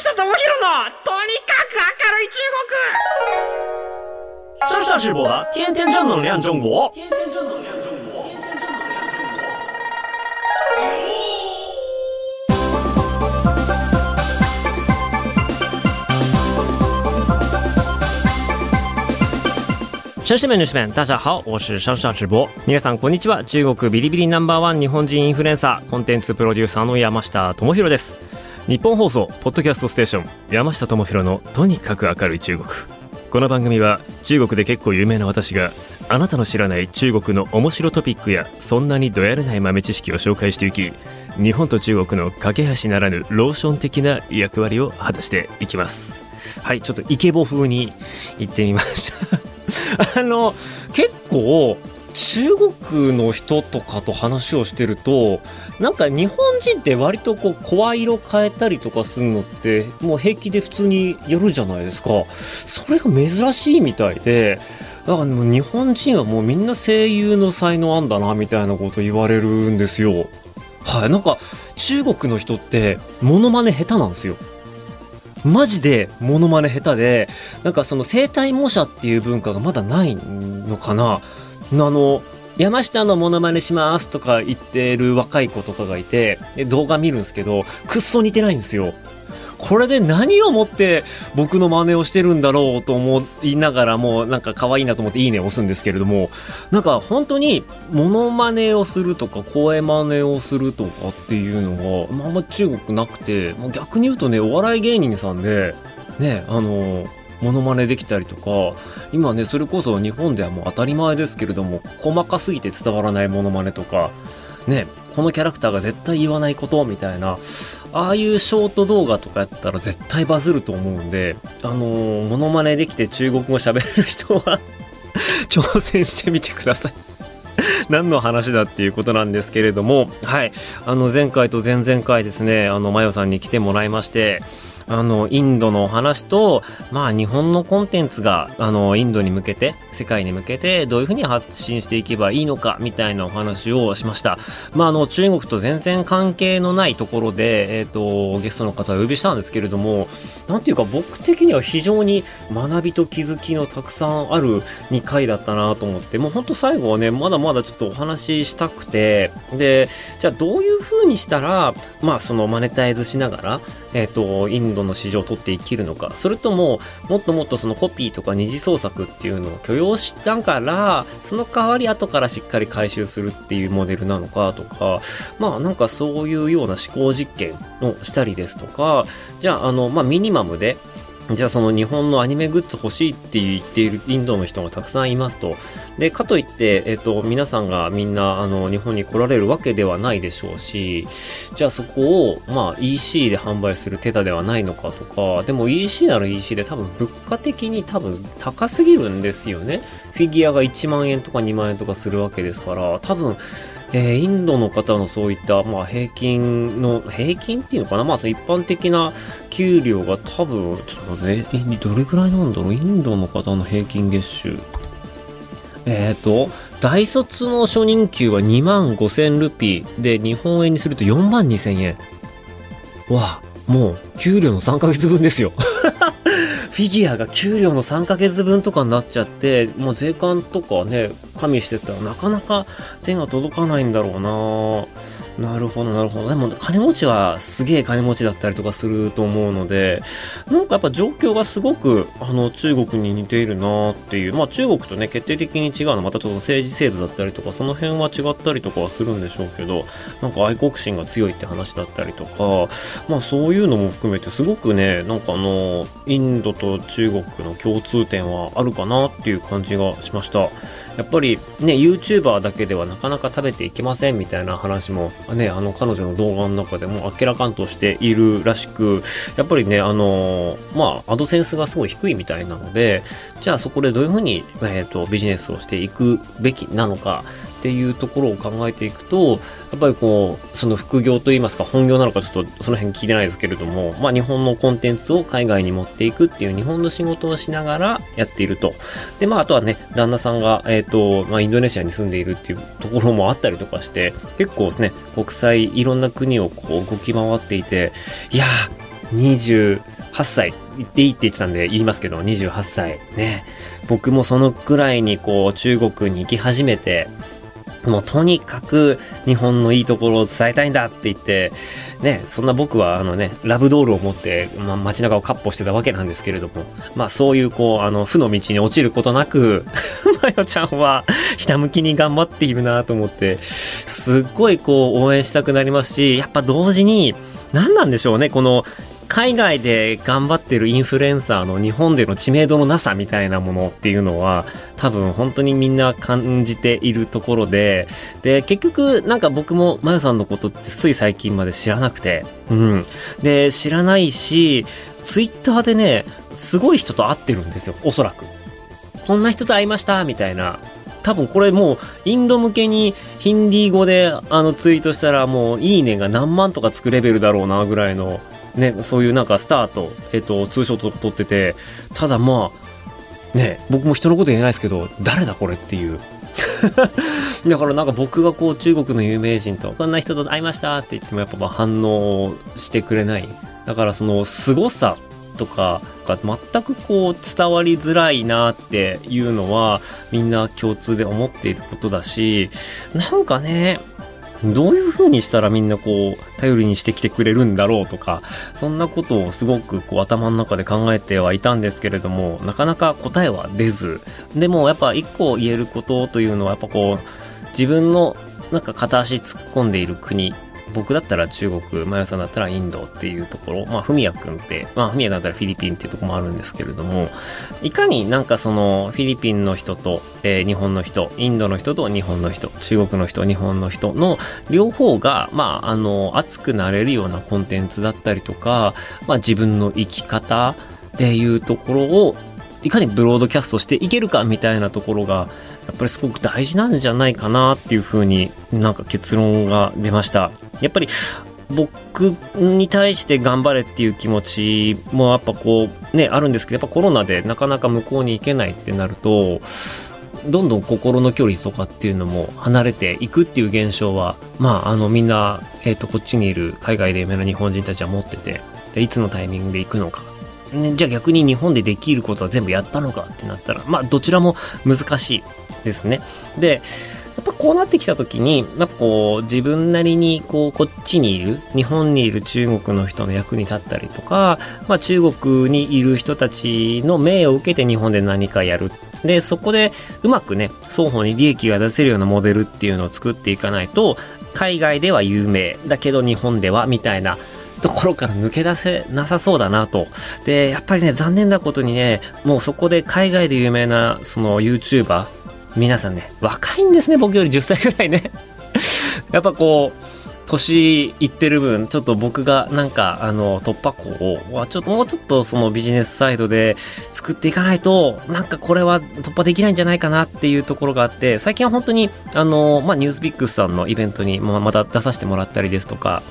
下智博のとにかく明るい中国上下直播，天天正能量中国。天天正能量中国。城市们、女士们，大家好，我是上下直播。皆さんこんにちは。中国ビリビリナンバーワン日本人インフルエンサー、コンテンツプロデューサーの山下智博です。日本放送ポッドキャストステーション山下智博のとにかく明るい中国。この番組は中国で結構有名な私があなたの知らない中国の面白トピックやそんなにどやれない豆知識を紹介していき日本と中国の架け橋ならぬローション的な役割を果たしていきますはいちょっとイケボ風に行ってみました あの結構中国の人とかと話をしてるとなんか日本人って割とこう声色変えたりとかするのってもう平気で普通にやるじゃないですか。それが珍しいみたいでだからもう日本人はもうみんな声優の才能あんだなみたいなこと言われるんですよ。はいなんか中国の人ってモノマネ下手なんですよ。マジでモノマネ下手でなんかその生体模写っていう文化がまだないのかな。あの山下のモノマネしますとか言ってる若い子とかがいて動画見るんですけどくっそ似てないんですよ。これで何をもって僕の真似をしてるんだろうと思いながらもなんか可愛いなと思っていいねを押すんですけれどもなんか本当にモノマネをするとか声真似をするとかっていうのが、まあ、んま中国なくて、逆に言うとねお笑い芸人さんでねあのモノマネできたりとか今ねそれこそ日本ではもう当たり前ですけれども細かすぎて伝わらないモノマネとかねこのキャラクターが絶対言わないことみたいなああいうショート動画とかやったら絶対バズると思うんであのー、モノマネできて中国語喋れる人は 挑戦してみてください。何の話だっていうことなんですけれどもはい。あの前回と前々回ですねあのマヨさんに来てもらいましてあの、インドのお話と、まあ、日本のコンテンツが、あの、インドに向けて、世界に向けて、どういうふうに発信していけばいいのか、みたいなお話をしました。まあ、あの、中国と全然関係のないところで、えっ、ー、と、ゲストの方をお呼びしたんですけれども、なんていうか、僕的には非常に学びと気づきのたくさんある2回だったなと思って、もうほんと最後はね、まだまだちょっとお話ししたくて、で、じゃあどういうふうにしたら、まあ、そのマネタイズしながら、えっ、と、インドの市場を取って生きるのか、それとも、もっともっとそのコピーとか二次創作っていうのを許容したから、その代わり後からしっかり回収するっていうモデルなのかとか、まあなんかそういうような思考実験をしたりですとか、じゃああの、まあミニマムで、じゃあその日本のアニメグッズ欲しいって言っているインドの人がたくさんいますと。で、かといって、えっ、と、皆さんがみんなあの日本に来られるわけではないでしょうし、じゃあそこをまあ EC で販売する手立ではないのかとか、でも EC なら EC で多分物価的に多分高すぎるんですよね。フィギュアが1万円とか2万円とかするわけですから、多分えー、インドの方のそういった、まあ、平均の、平均っていうのかな？まあ、一般的な給料が多分、ちょっとね、どれくらいなんだろう？インドの方の平均月収。えっ、ー、と、大卒の初任給は2万5千ルピーで、日本円にすると4万2千円。わあ、もう、給料の3ヶ月分ですよ。フィギュアが給料の3ヶ月分とかになっちゃって、もう税関とかね、加味してたらなかなか手が届かないんだろうななるほど、なるほど。でも、金持ちはすげえ金持ちだったりとかすると思うので、なんかやっぱ状況がすごく、あの、中国に似ているなっていう。まあ、中国とね、決定的に違うのは、またちょっと政治制度だったりとか、その辺は違ったりとかはするんでしょうけど、なんか愛国心が強いって話だったりとか、まあ、そういうのも含めて、すごくね、なんかあの、インドと中国の共通点はあるかなっていう感じがしました。やっぱりね、YouTuber だけではなかなか食べていけませんみたいな話もね、あの彼女の動画の中でも明らかんとしているらしく、やっぱりね、あの、まあ、アドセンスがすごい低いみたいなので、じゃあそこでどういうふうに、えっ、ー、と、ビジネスをしていくべきなのか、っていうところを考えていくと、やっぱりこう、その副業といいますか、本業なのかちょっとその辺聞いてないですけれども、まあ日本のコンテンツを海外に持っていくっていう日本の仕事をしながらやっていると。で、まああとはね、旦那さんが、えっ、ー、と、まあインドネシアに住んでいるっていうところもあったりとかして、結構ですね、国際いろんな国をこう動き回っていて、いやー、28歳、言っていいって言ってたんで言いますけど、28歳。ね。僕もそのくらいにこう中国に行き始めて、もうとにかく日本のいいところを伝えたいんだって言って、ね、そんな僕はあのね、ラブドールを持って、まあ、街中をカッ歩してたわけなんですけれども、まあそういうこう、あの、負の道に落ちることなく、まよちゃんはひたむきに頑張っているなと思って、すっごいこう応援したくなりますし、やっぱ同時に、何なんでしょうね、この海外で頑張ってるインフルエンサーの日本での知名度のなさみたいなものっていうのは多分本当にみんな感じているところでで結局なんか僕もまゆさんのことってつい最近まで知らなくてうん。で知らないしツイッターでねすごい人と会ってるんですよおそらく。こんな人と会いましたみたいな。多分これもうインド向けにヒンディー語であのツイートしたらもういいねが何万とかつくレベルだろうなぐらいのね、そういうなんかスタート、えっ、と、ツーショット撮ってて、ただまあ、ね、僕も人のこと言えないですけど、誰だこれっていう。だからなんか僕がこう中国の有名人とこんな人と会いましたって言ってもやっぱ反応してくれない。だからその凄さとかが全くこう伝わりづらいなっていうのはみんな共通で思っていることだし、なんかね、どういうふうにしたらみんなこう頼りにしてきてくれるんだろうとかそんなことをすごくこう頭の中で考えてはいたんですけれどもなかなか答えは出ずでもやっぱ一個言えることというのはやっぱこう自分のなんか片足突っ込んでいる国僕だったら中国、マヤさんだったらインドっていうところ、まあ、ふみやくんって、まあ、ふみやだったらフィリピンっていうところもあるんですけれども、いかになんかその、フィリピンの人と、えー、日本の人、インドの人と日本の人、中国の人、日本の人の両方が、まあ、あの、熱くなれるようなコンテンツだったりとか、まあ、自分の生き方っていうところを、いかにブロードキャストしていけるかみたいなところが、やっぱりすごく大事なんじゃないかなっていうふうになんか結論が出ました。やっぱり僕に対して頑張れっていう気持ちもやっぱこうねあるんですけどやっぱコロナでなかなか向こうに行けないってなるとどんどん心の距離とかっていうのも離れていくっていう現象はまああのみんな、えー、とこっちにいる海外で有名な日本人たちは持っててでいつのタイミングで行くのかね、じゃあ逆に日本でできることは全部やったのかってなったら、まあどちらも難しいですね。で、やっぱこうなってきた時に、やっぱこう自分なりにこうこっちにいる、日本にいる中国の人の役に立ったりとか、まあ中国にいる人たちの命を受けて日本で何かやる。で、そこでうまくね、双方に利益が出せるようなモデルっていうのを作っていかないと、海外では有名だけど日本ではみたいなところから抜け出せなさそうだなと。で、やっぱりね、残念なことにね、もうそこで海外で有名なその YouTuber、皆さんね、若いんですね、僕より10歳ぐらいね。やっぱこう、年いってる分、ちょっと僕がなんか、あの、突破口を、ちょっともうちょっとそのビジネスサイドで作っていかないと、なんかこれは突破できないんじゃないかなっていうところがあって、最近は本当に、あの、まあ、ニュースピックスさんのイベントに、まあ、また出させてもらったりですとか、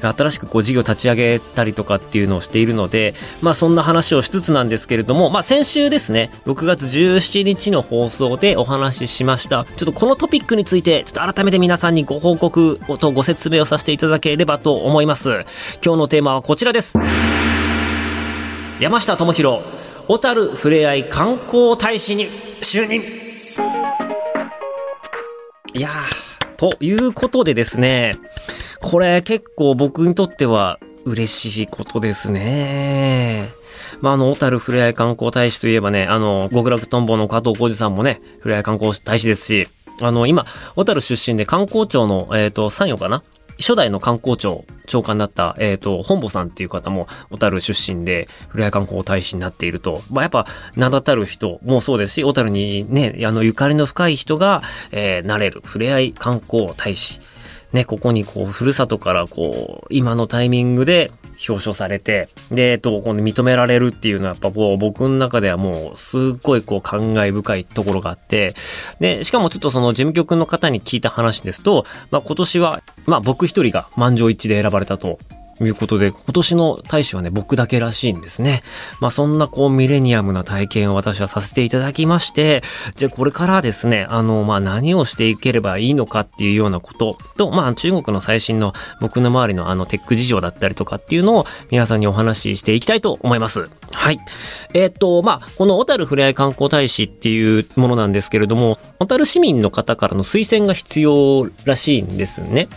新しくこう事業立ち上げたりとかっていうのをしているので、まあ、そんな話をしつつなんですけれども、まあ、先週ですね、6月17日の放送でお話ししました。ちょっとこのトピックについて、ちょっと改めて皆さんにご報告とご説明をさせていただければと思います。今日のテーマはこちらです。山下智博、小樽ふれあい観光大使に就任。いやー、ということでですね、これ結構僕にとっては嬉しいことですね。まあ、あの、小樽ふれあい観光大使といえばね、あの、極楽とんぼの加藤浩二さんもね、ふれあい観光大使ですし、あの、今、小樽出身で観光庁の、えっ、ー、と、参与かな初代の観光庁長官だった、えっ、ー、と、本坊さんっていう方も、小樽出身で、古谷観光大使になっていると。まあ、やっぱ、名だたる人もそうですし、小樽にね、あの、ゆかりの深い人が、えー、なれる、ふれあい観光大使。ね、ここにこう、ふるさとからこう、今のタイミングで表彰されて、で、えっと、この認められるっていうのはやっぱこう、僕の中ではもう、すっごいこう、感慨深いところがあって、で、しかもちょっとその事務局の方に聞いた話ですと、まあ今年は、まあ僕一人が満場一致で選ばれたと。ということで、今年の大使はね、僕だけらしいんですね。まあそんなこうミレニアムな体験を私はさせていただきまして、じゃあこれからですね、あの、まあ何をしていければいいのかっていうようなことと、まあ中国の最新の僕の周りのあのテック事情だったりとかっていうのを皆さんにお話ししていきたいと思います。はい。えー、っと、まあこの小樽ふれあい観光大使っていうものなんですけれども、小樽市民の方からの推薦が必要らしいんですね。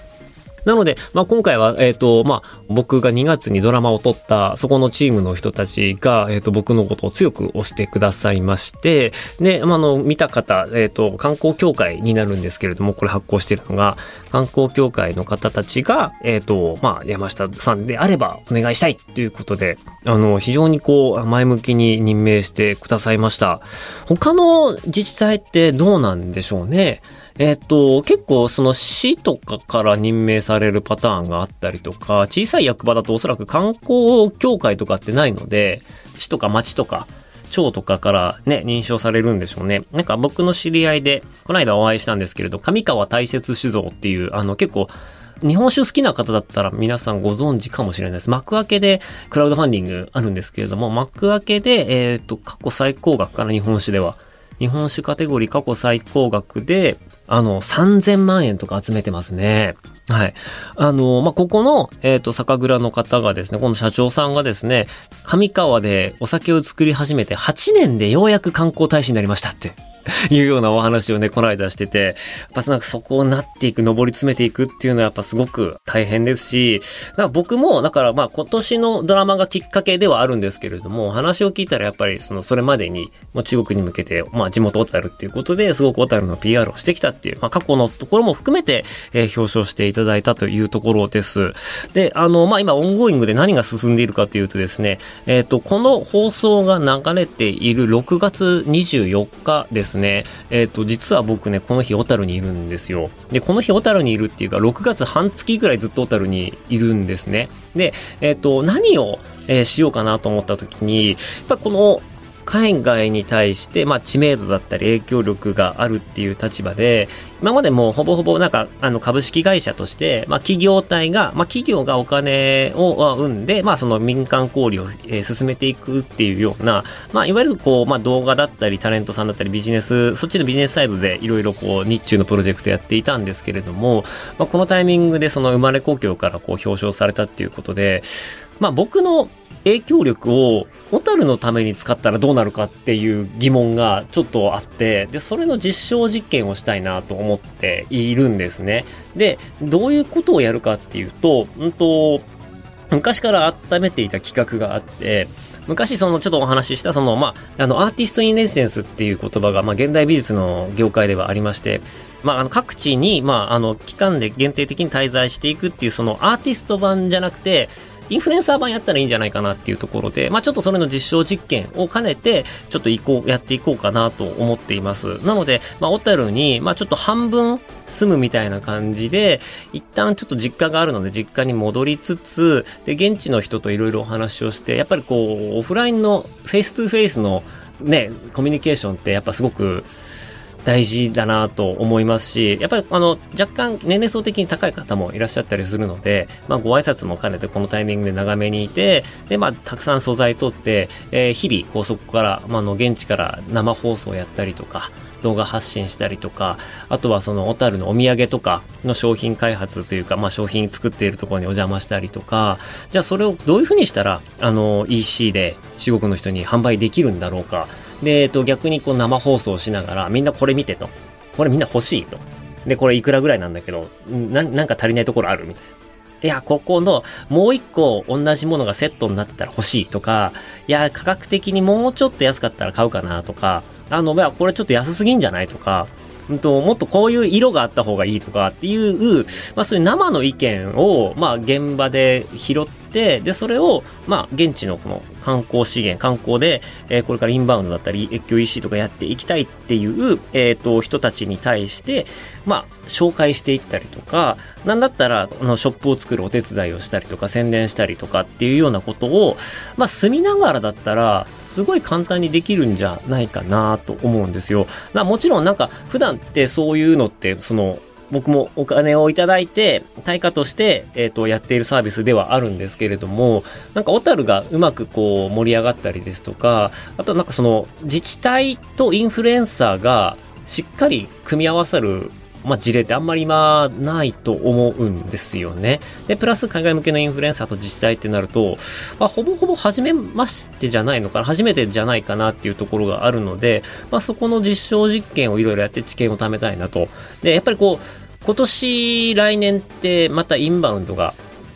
なので、まあ、今回は、えっ、ー、と、まあ、僕が2月にドラマを撮った、そこのチームの人たちが、えっ、ー、と、僕のことを強く推してくださいまして、で、まあ、の、見た方、えっ、ー、と、観光協会になるんですけれども、これ発行してるのが、観光協会の方たちが、えっ、と、まあ、山下さんであればお願いしたいということで、あの、非常にこう、前向きに任命してくださいました。他の自治体ってどうなんでしょうね？えっ、と、結構その市とかから任命されるパターンがあったりとか、小さい役場だとおそらく観光協会とかってないので、市とか町とか、町とかからね、認証されるんでしょうね。なんか僕の知り合いで、この間お会いしたんですけれど、上川大雪酒造っていう、あの結構、日本酒好きな方だったら皆さんご存知かもしれないです。幕開けでクラウドファンディングあるんですけれども、幕開けで、えっ、ー、と、過去最高額から日本酒では。日本酒カテゴリー過去最高額で、あの、3000万円とか集めてますね。はい。あの、まあ、ここの、えっ、ー、と、酒蔵の方がですね、この社長さんがですね、上川でお酒を作り始めて8年でようやく観光大使になりましたって いうようなお話をね、この間してて、やっぱなんかそこをなっていく、登り詰めていくっていうのはやっぱすごく大変ですし、だから僕も、だからまあ今年のドラマがきっかけではあるんですけれども、話を聞いたらやっぱりその、それまでに、もう中国に向けて、まあ地元小樽っていうことで、すごく小樽の PR をしてきたっていう、まあ過去のところも含めて、えー、表彰していたただいたというところです。で、あの、まあ今オンゴーイングで何が進んでいるかというとですね、えっ、ー、と、この放送が流れている6月24日ですですね、えっ、ー、と、実は僕ね、この日小樽にいるんですよ。で、この日小樽にいるっていうか、6月半月ぐらいずっと小樽にいるんですね。で、えっ、ー、と、何を、えー、しようかなと思った時に、やっぱこの海外に対して、まあ、知名度だったり影響力があるっていう立場で、今までもほぼほぼなんか、あの、株式会社として、まあ、企業体が、まあ、企業がお金を生んで、まあ、その民間交流を、え、進めていくっていうような、まあ、いわゆるこう、まあ、動画だったり、タレントさんだったり、ビジネス、そっちのビジネスサイドでいろいろこう、日中のプロジェクトやっていたんですけれども、まあ、このタイミングでその生まれ故郷からこう、表彰されたっていうことで、まあ、僕の影響力を小樽のために使ったらどうなるかっていう疑問がちょっとあって、で、それの実証実験をしたいなと思っているんですね。で、どういうことをやるかっていうと、うんと、昔から温めていた企画があって、昔そのちょっとお話ししたそのまああのアーティストインレジデンスっていう言葉がまあ現代美術の業界ではありまして、まあ、あの各地にまああの期間で限定的に滞在していくっていうそのアーティスト版じゃなくてインフルエンサー版やったらいいんじゃないかなっていうところで、まあ、ちょっとそれの実証実験を兼ねて、ちょっと行こう、やっていこうかなと思っています。なので、まあ、小樽に、まあ、ちょっと半分住むみたいな感じで、一旦ちょっと実家があるので、実家に戻りつつ、で、現地の人といろいろお話をして、やっぱりこう、オフラインの face to face のね、コミュニケーションってやっぱすごく大事だなと思いますし、やっぱりあの若干年齢層的に高い方もいらっしゃったりするので、まあ、ご挨拶も兼ねてこのタイミングで長めにいて、で、まあ、たくさん素材取って、えー、日々、こうそこから、まあ、の現地から生放送やったりとか、動画発信したりとか、あとはその小樽のお土産とかの商品開発というか、まあ商品作っているところにお邪魔したりとか、じゃあそれをどういうふうにしたら、あの EC で中国の人に販売できるんだろうか。で、えっと、逆にこう生放送しながら、みんなこれ見てと。これみんな欲しいと。で、これいくらぐらいなんだけど、ななんか足りないところある？みたいな。いや、ここのもう一個同じものがセットになってたら欲しいとか、いや、価格的にもうちょっと安かったら買うかなとか、あの、いや、これちょっと安すぎんじゃないとか、うんと、もっとこういう色があった方がいいとかっていう、まあそういう生の意見を、まあ現場で拾って、で、それを、まあ現地のこの観光資源、観光で、えー、これからインバウンドだったり、越境 EC とかやっていきたいっていう、えっ、ー、と、人たちに対して、まあ、紹介していったりとか、なんだったら、あの、ショップを作るお手伝いをしたりとか、宣伝したりとかっていうようなことを、まあ、住みながらだったら、すごい簡単にできるんじゃないかなと思うんですよ。ま、もちろんなんか、普段ってそういうのって、その、僕もお金をいただいて、対価として、えっ、ー、と、やっているサービスではあるんですけれども、なんか小樽がうまくこう盛り上がったりですとか、あとなんかその自治体とインフルエンサーがしっかり組み合わさるまあ、事例ってあんまり今ないと思うんですよね。で、プラス海外向けのインフルエンサーと自治体ってなると、まあ、ほぼほぼ初めましてじゃないのかな、初めてじゃないかなっていうところがあるので、まあ、そこの実証実験をいろいろやって知見を貯めたいなと。で、やっぱりこう、今年、来年ってまたインバウンドが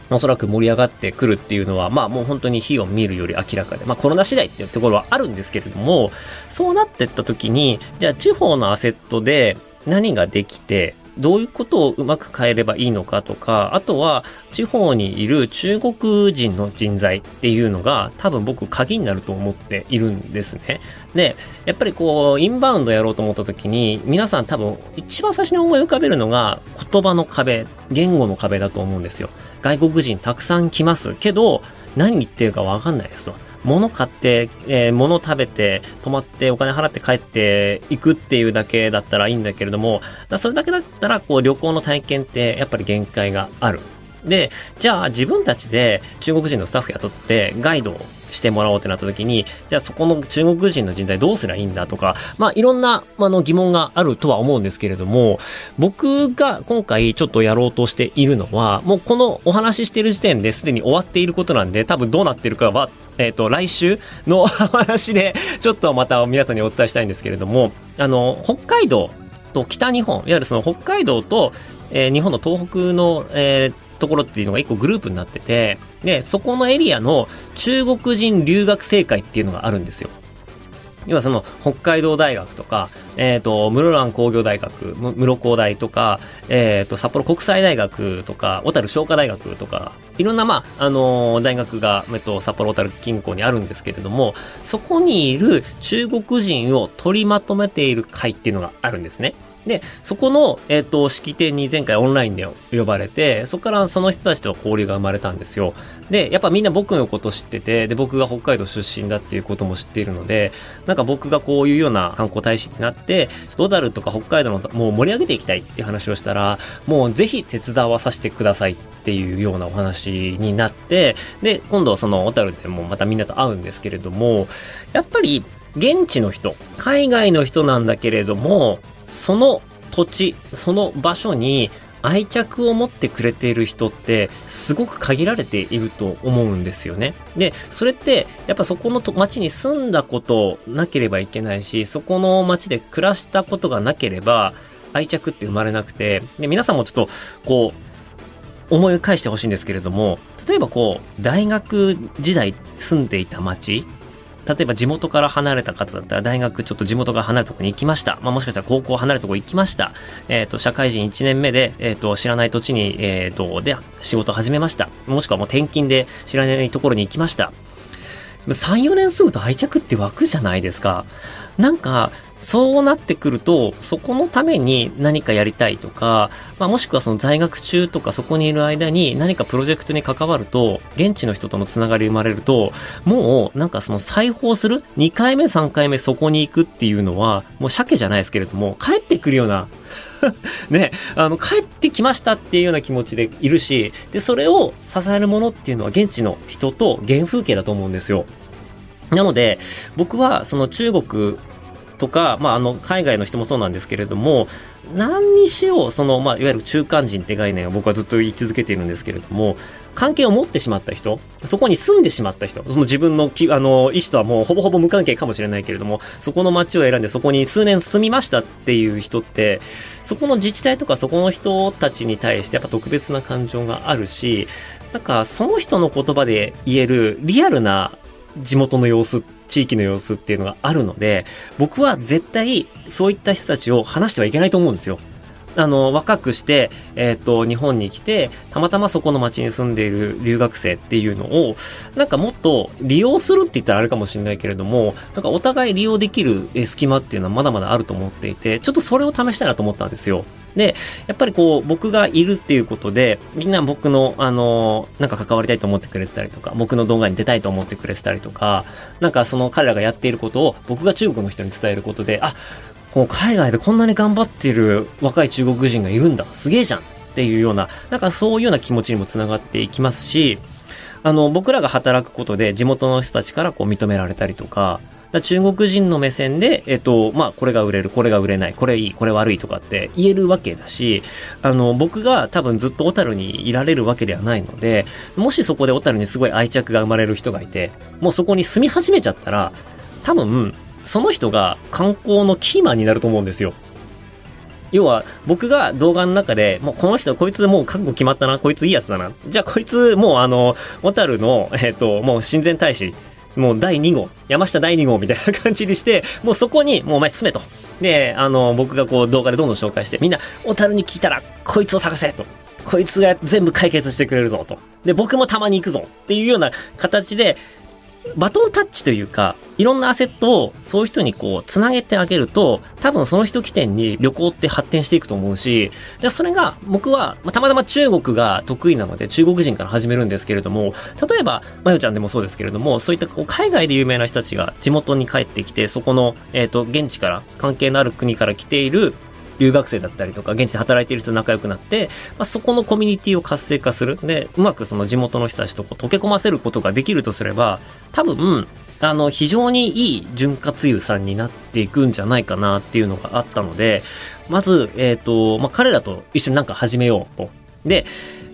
おそらく盛り上がってくるっていうのは、まあもう本当に火を見るより明らかで、まあコロナ次第っていうところはあるんですけれども、そうなってった時に、じゃあ地方のアセットで、何ができて、どういうことをうまく変えればいいのかとか、あとは地方にいる中国人の人材っていうのが多分僕鍵になると思っているんですね。で、やっぱりこう、インバウンドやろうと思った時に、皆さん多分一番最初に思い浮かべるのが言葉の壁、言語の壁だと思うんですよ。外国人たくさん来ますけど、何言ってるかわかんないですと。物買って、えー、物食べて、泊まってお金払って帰っていくっていうだけだったらいいんだけれども、それだけだったら、こう旅行の体験ってやっぱり限界がある。で、じゃあ自分たちで中国人のスタッフ雇ってガイドをしてもらおうってなった時に、じゃあそこの中国人の人材どうすりゃいいんだとか、まあいろんな、あの疑問があるとは思うんですけれども、僕が今回ちょっとやろうとしているのは、もうこのお話ししてる時点ですでに終わっていることなんで、多分どうなってるかは、えっ、ー、と、来週の 話で、ちょっとまた皆さんにお伝えしたいんですけれども、あの、北海道と北日本、いわゆるその北海道と、えー、日本の東北の、えー、ところっていうのが一個グループになってて、で、そこのエリアの中国人留学生会っていうのがあるんですよ。要はその北海道大学とか、え、ー、と、室蘭工業大学、室工大とか、え、ー、と、札幌国際大学とか、小樽商科大学とか、いろんな、まあ、あのー、大学が、えっと、札幌小樽近郊にあるんですけれども、そこにいる中国人を取りまとめている会っていうのがあるんですね。で、そこの、えっ、ー、と、式典に前回オンラインで呼ばれて、そこからその人たちと交流が生まれたんですよ。で、やっぱみんな僕のこと知ってて、で、僕が北海道出身だっていうことも知っているので、なんか僕がこういうような観光大使になって、ドダルとか北海道のもう盛り上げていきたいっていう話をしたら、もうぜひ手伝わさせてくださいっていうようなお話になって、で、今度はその小樽でもまたみんなと会うんですけれども、やっぱり現地の人、海外の人なんだけれども、その土地、その場所に愛着を持ってくれている人ってすごく限られていると思うんですよね。で、それってやっぱそこの町に住んだことなければいけないし、そこの町で暮らしたことがなければ愛着って生まれなくて、で、皆さんもちょっとこう思い返してほしいんですけれども、例えばこう大学時代住んでいた町例えば地元から離れた方だったら大学ちょっと地元から離れたところに行きました。まあ、もしかしたら高校離れたところ行きました。えっ、ー、と、社会人1年目で、えっ、ー、と、知らない土地に、えっ、ー、と、で仕事始めました。もしくはもう転勤で知らないところに行きました。3、4年住むと愛着って湧くじゃないですか。なんか、そうなってくると、そこのために何かやりたいとか、まあ、もしくはその在学中とかそこにいる間に何かプロジェクトに関わると、現地の人とのつながり生まれると、もうなんかその再訪する ?2 回目3回目そこに行くっていうのは、もう鮭じゃないですけれども、帰ってくるような ね、あの、帰ってきましたっていうような気持ちでいるし、で、それを支えるものっていうのは現地の人と原風景だと思うんですよ。なので、僕はその中国とか、まあ、あの、海外の人もそうなんですけれども、何にしよう、その、まあ、いわゆる中間人って概念を僕はずっと言い続けているんですけれども、関係を持ってしまった人、そこに住んでしまった人、その自分のきあの意思とはもうほぼほぼ無関係かもしれないけれども、そこの街を選んでそこに数年住みましたっていう人って、そこの自治体とかそこの人たちに対してやっぱ特別な感情があるし、なんかその人の言葉で言えるリアルな地元の様子、地域の様子っていうのがあるので、僕は絶対そういった人たちを話してはいけないと思うんですよ。あの、若くして、えっ、ー、と、日本に来て、たまたまそこの町に住んでいる留学生っていうのを、なんかもっと利用するって言ったらあれかもしれないけれども、なんかお互い利用できる隙間っていうのはまだまだあると思っていて、ちょっとそれを試したいなと思ったんですよ。で、やっぱりこう、僕がいるっていうことで、みんな僕の、あの、なんか関わりたいと思ってくれてたりとか、僕の動画に出たいと思ってくれてたりとか、なんかその彼らがやっていることを僕が中国の人に伝えることで、あ、こう海外でこんなに頑張ってる若い中国人がいるんだ、すげえじゃんっていうような、なんかそういうような気持ちにもつながっていきますし、あの、僕らが働くことで地元の人たちからこう認められたりとか、中国人の目線で、えっと、まあ、これが売れる、これが売れない、これいい、これ悪いとかって言えるわけだし、あの、僕が多分ずっと小樽にいられるわけではないので、もしそこで小樽にすごい愛着が生まれる人がいて、もうそこに住み始めちゃったら、多分、その人が観光のキーマンになると思うんですよ。要は僕が動画の中でもうこの人こいつもう覚悟決まったなこいついいやつだなじゃあこいつもうあの小樽のえっ、ー、ともう親善大使もう第2号、山下第2号みたいな 感じにして、もうそこに、もうお前進めと。で、あの、僕がこう動画でどんどん紹介して、みんな、小樽に聞いたら、こいつを探せと。こいつが全部解決してくれるぞと。で、僕もたまに行くぞっていうような形で、バトンタッチというか、いろんなアセットをそういう人にこう、つなげてあげると、多分その人起点に旅行って発展していくと思うし、じゃそれが僕は、まあ、たまたま中国が得意なので中国人から始めるんですけれども、例えば、まよちゃんでもそうですけれども、そういったこう海外で有名な人たちが地元に帰ってきて、そこの、えっ、ー、と、現地から関係のある国から来ている留学生だったりとか、現地で働いている人と仲良くなって、まあ、そこのコミュニティを活性化する。で、うまくその地元の人たちとこう溶け込ませることができるとすれば、多分、あの、非常にいい潤滑油さんになっていくんじゃないかなっていうのがあったので、まず、えっ、ー、と、まあ、彼らと一緒になんか始めようと。で、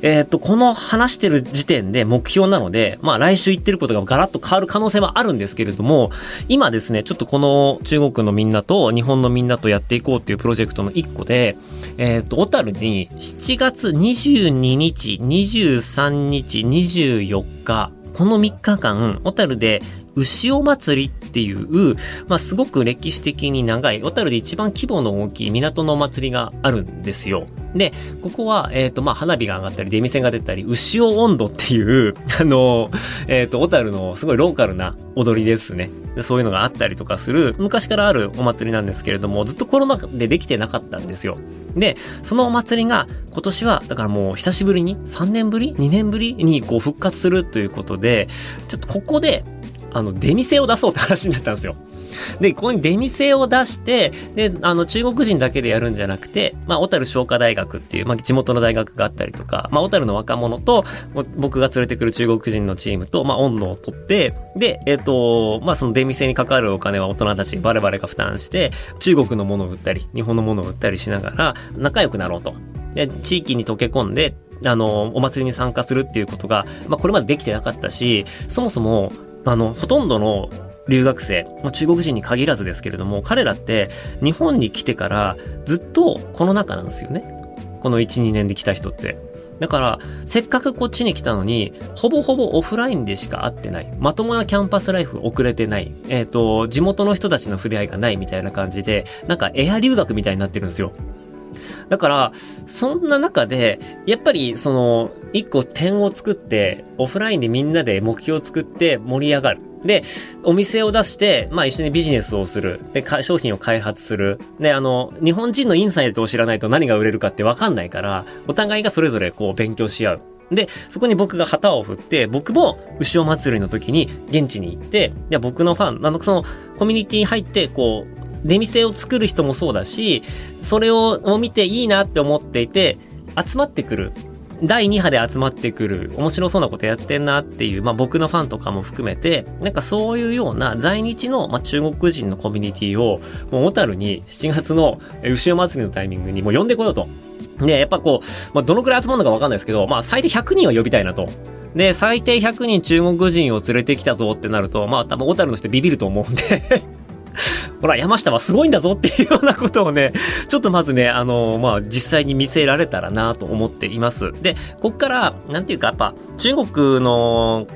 えっ、ー、と、この話してる時点で目標なので、まあ来週言ってることがガラッと変わる可能性はあるんですけれども、今ですね、ちょっとこの中国のみんなと日本のみんなとやっていこうっていうプロジェクトの一個で、えっ、ー、と、小樽に7月22日、23日、24日、この3日間、小樽で牛尾祭りっていう、まあ、すごく歴史的に長い、小樽で一番規模の大きい港のお祭りがあるんですよ。で、ここは、えっ、ー、と、まあ、花火が上がったり、出店が出たり、牛尾温度っていう、あの、えっ、ー、と、小樽のすごいローカルな踊りですね。そういうのがあったりとかする、昔からあるお祭りなんですけれども、ずっとコロナでできてなかったんですよ。で、そのお祭りが今年は、だからもう久しぶりに、3年ぶり ?2 年ぶりにこう復活するということで、ちょっとここで、あの、出店を出そうって話になったんですよ。で、ここに出店を出して、で、あの、中国人だけでやるんじゃなくて、まあ、小樽商科大学っていう、まあ、地元の大学があったりとか、まあ、小樽の若者と、僕が連れてくる中国人のチームと、まあ、温度を取って、で、えっ、ー、と、まあ、その出店にかかるお金は大人たち、バレバレが負担して、中国のものを売ったり、日本のものを売ったりしながら、仲良くなろうと。で、地域に溶け込んで、あの、お祭りに参加するっていうことが、まあ、これまでできてなかったし、そもそも、あの、ほとんどの留学生、中国人に限らずですけれども、彼らって日本に来てからずっとこの中なんですよね。この1、2年で来た人って。だから、せっかくこっちに来たのに、ほぼほぼオフラインでしか会ってない。まともなキャンパスライフ遅れてない。えっ、ー、と、地元の人たちの触れ合いがないみたいな感じで、なんかエア留学みたいになってるんですよ。だから、そんな中で、やっぱりその、一個点を作って、オフラインでみんなで目標を作って盛り上がる。で、お店を出して、まあ一緒にビジネスをする。で、商品を開発する。で、あの、日本人のインサイトを知らないと何が売れるかってわかんないから、お互いがそれぞれこう勉強し合う。で、そこに僕が旗を振って、僕も牛尾祭りの時に現地に行って、いや、僕のファン、あの、その、コミュニティに入って、こう、出店を作る人もそうだし、それを見ていいなって思っていて、集まってくる。第2波で集まってくる面白そうなことやってんなっていう、まあ僕のファンとかも含めて、なんかそういうような在日の、まあ、中国人のコミュニティを、もう小樽に7月の牛尾祭りのタイミングにもう呼んでこようと。で、やっぱこう、まあどのくらい集まるのかわかんないですけど、まあ最低100人は呼びたいなと。で、最低100人中国人を連れてきたぞってなると、まあ多分小樽の人ビビると思うんでほら、山下はすごいんだぞっていうようなことをね、ちょっとまずね、あの、まあ、実際に見せられたらなと思っています。で、こっから、なんていうか、やっぱ、中国の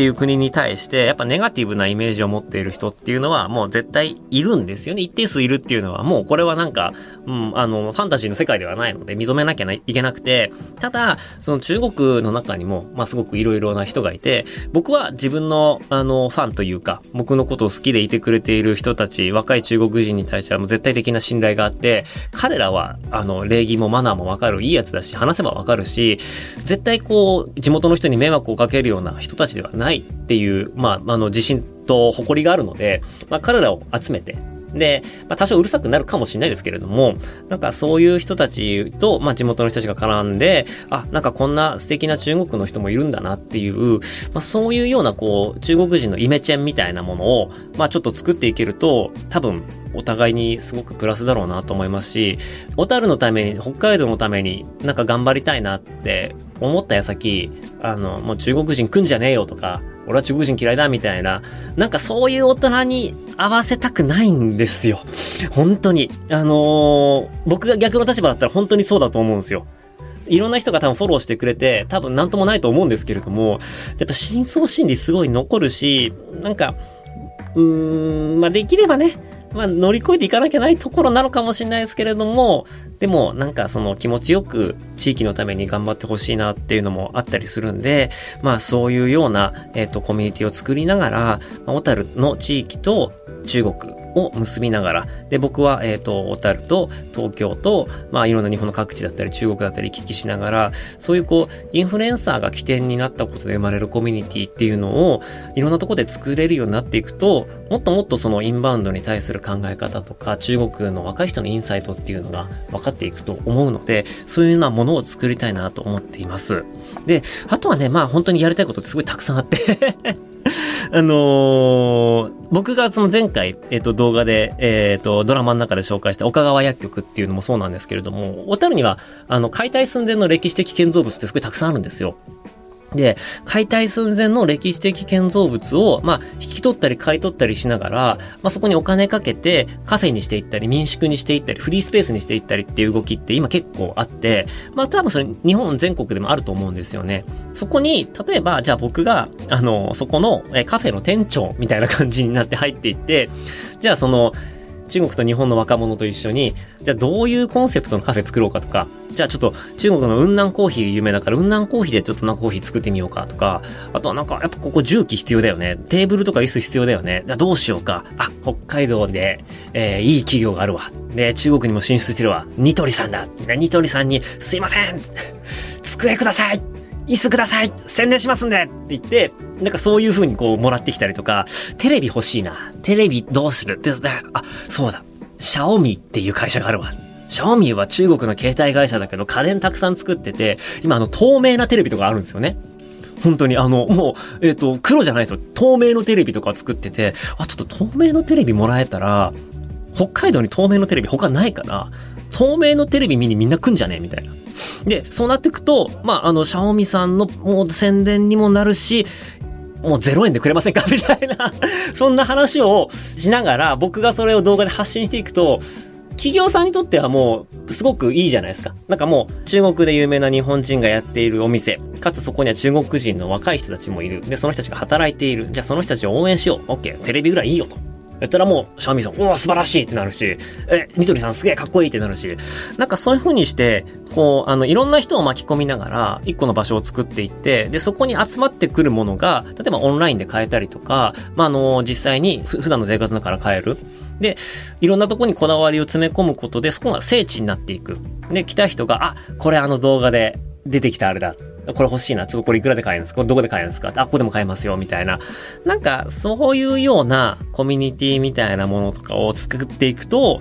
っていう国に対して、やっぱネガティブなイメージを持っている人っていうのはもう絶対いるんですよね。一定数いるっていうのはもうこれはなんか、うん、あの、ファンタジーの世界ではないので認めなきゃいけなくて、ただ、その中国の中にも、まあすごくいろいろな人がいて、僕は自分の、あの、ファンというか、僕のことを好きでいてくれている人たち、若い中国人に対してはもう絶対的な信頼があって、彼らは、あの、礼儀もマナーもわかる、いいやつだし、話せばわかるし、絶対こう、地元の人に迷惑をかけるような人たちではないっていう、まあ、あの、自信と誇りがあるので、まあ、彼らを集めて、で、まあ、多少うるさくなるかもしれないですけれども、なんかそういう人たちと、まあ、地元の人たちが絡んで、あ、なんかこんな素敵な中国の人もいるんだなっていう、まあ、そういうようなこう、中国人のイメチェンみたいなものを、まあ、ちょっと作っていけると、多分、お互いにすごくプラスだろうなと思いますし、小樽のために、北海道のためになんか頑張りたいなって思った矢先、あの、もう中国人来んじゃねえよとか、俺は中国人嫌いだみたいな、なんかそういう大人に合わせたくないんですよ。本当に。あのー、僕が逆の立場だったら本当にそうだと思うんですよ。いろんな人が多分フォローしてくれて、多分なんともないと思うんですけれども、やっぱ深層心理すごい残るし、なんか、うーん、まあ、できればね、まあ、乗り越えていかなきゃないところなのかもしれないですけれども、でも、なんかその気持ちよく地域のために頑張ってほしいなっていうのもあったりするんで、まあそういうような、えっ、ー、と、コミュニティを作りながら、小樽の地域と中国を結びながら、で、僕は、えっ、ー、と、小樽と東京と、まあ、いろんな日本の各地だったり、中国だったり行き来しながら、そういうこう、インフルエンサーが起点になったことで生まれるコミュニティっていうのを、いろんなとこで作れるようになっていくと、もっともっとそのインバウンドに対する考え方とか、中国の若い人のインサイトっていうのが分かっていくと思うので、そういうようなものを作りたいなと思っています。で、あとはね、まあ本当にやりたいことってすごいたくさんあって あのー、僕がその前回、えっ、ー、と、動画で、えっ、ー、と、ドラマの中で紹介した岡川薬局っていうのもそうなんですけれども、小樽には、あの、解体寸前の歴史的建造物ってすごいたくさんあるんですよ。で、解体寸前の歴史的建造物を、まあ、引き取ったり買い取ったりしながら、まあ、そこにお金かけてカフェにしていったり、民宿にしていったり、フリースペースにしていったりっていう動きって今結構あって、まあ、多分それ日本全国でもあると思うんですよね。そこに、例えば、じゃあ僕が、あの、そこのえカフェの店長みたいな感じになって入っていって、じゃあその、中国と日本の若者と一緒に、じゃあどういうコンセプトのカフェ作ろうかとか、じゃあちょっと中国の雲南コーヒー有名だから雲南コーヒーでちょっとなコーヒー作ってみようかとか、あとはなんかやっぱここ重機必要だよね。テーブルとか椅子必要だよね。じゃあどうしようか。あ、北海道で、えー、いい企業があるわ。で、中国にも進出してるわ。ニトリさんだ。ニトリさんに、すいません机ください椅子ください宣伝しますんでって言って、なんかそういう風にこうもらってきたりとか、テレビ欲しいな。テレビどうするって、あ、そうだ。シャオミっていう会社があるわ。シャオミは中国の携帯会社だけど家電たくさん作ってて、今あの透明なテレビとかあるんですよね。本当にあの、もう、えっ、ー、と、黒じゃないですよ。透明のテレビとか作ってて、あ、ちょっと透明のテレビもらえたら、北海道に透明のテレビ他ないかな透明のテレビ見にみんな来んじゃねえみたいな。で、そうなってくと、まあ、あの、シャオミさんのもう宣伝にもなるし、もう0円でくれませんか？みたいなそんな話をしながら、僕がそれを動画で発信していくと、企業さんにとってはもう、すごくいいじゃないですか。なんかもう、中国で有名な日本人がやっているお店、かつそこには中国人の若い人たちもいる。で、その人たちが働いている。じゃあその人たちを応援しよう。OK。テレビぐらいいいよと。やったらもう、シャオミーさん、おお、素晴らしいってなるし、え、ニトリさんすげえかっこいいってなるし、なんかそういう風にして、こう、あの、いろんな人を巻き込みながら、一個の場所を作っていって、で、そこに集まってくるものが、例えばオンラインで買えたりとか、まあ、あの、実際に普段の生活だから買える。で、いろんなとこにこだわりを詰め込むことで、そこが聖地になっていく。で、来た人が、あ、これあの動画で出てきたあれだ。これ欲しいな。ちょっとこれいくらで買えるんですか？これどこで買えるんですか？あ、ここでも買えますよ。みたいな。なんか、そういうようなコミュニティみたいなものとかを作っていくと、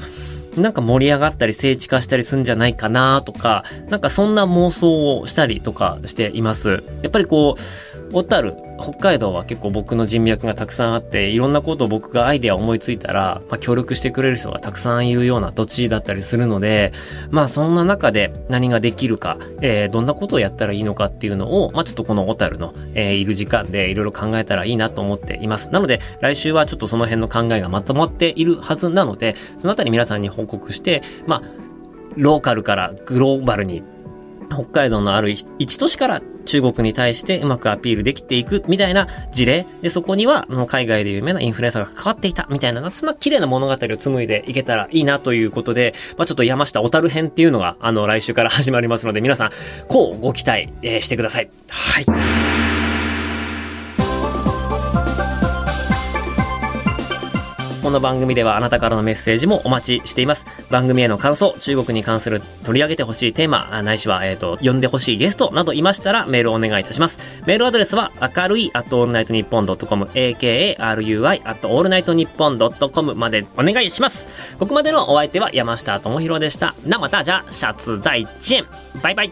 なんか盛り上がったり聖地化したりするんじゃないかなとか、なんかそんな妄想をしたりとかしています。やっぱりこう、小樽、北海道は結構僕の人脈がたくさんあって、いろんなことを僕がアイデア思いついたら、まあ、協力してくれる人がたくさんいるような土地だったりするので、まあそんな中で何ができるか、えー、どんなことをやったらいいのかっていうのを、まあちょっとこの小樽の、えー、いる時間でいろいろ考えたらいいなと思っています。なので来週はちょっとその辺の考えがまとまっているはずなので、そのあたり皆さんに報告して、まあ、ローカルからグローバルに北海道のある一都市から中国に対してうまくアピールできていくみたいな事例で、そこには海外で有名なインフルエンサーが関わっていたみたいな、そんな綺麗な物語を紡いでいけたらいいなということで、まあちょっと山下小樽編っていうのが、あの、来週から始まりますので、皆さん、こうご期待、えー、してください。はい。この番組ではあなたからのメッセージもお待ちしています。番組への感想、中国に関する取り上げてほしいテーマ、ないしは、えっ、と、呼んでほしいゲストなどいましたらメールをお願いいたします。メールアドレスは、明るい、at all night nippon.com、akarui、at all night nippon.com までお願いします。ここまでのお相手は山下智博でした。な、また、じゃあ、シャツ在地バイバイ